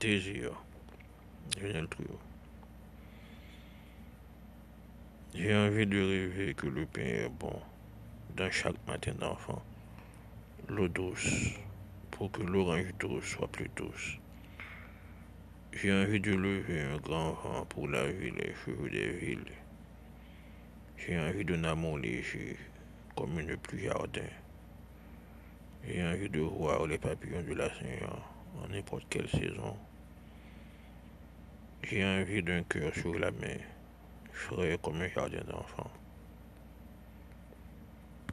désir. Trio. J'ai envie de rêver que le pain est bon dans chaque matin d'enfant. L'eau douce pour que l'orange douce soit plus douce. J'ai envie de lever un grand vent pour laver les cheveux des villes. J'ai envie d'un amour léger comme une pluie jardin. J'ai envie de voir les papillons de la Saint-Jean en n'importe quelle saison. J'ai envie d'un cœur sur la main, frais comme un jardin d'enfants.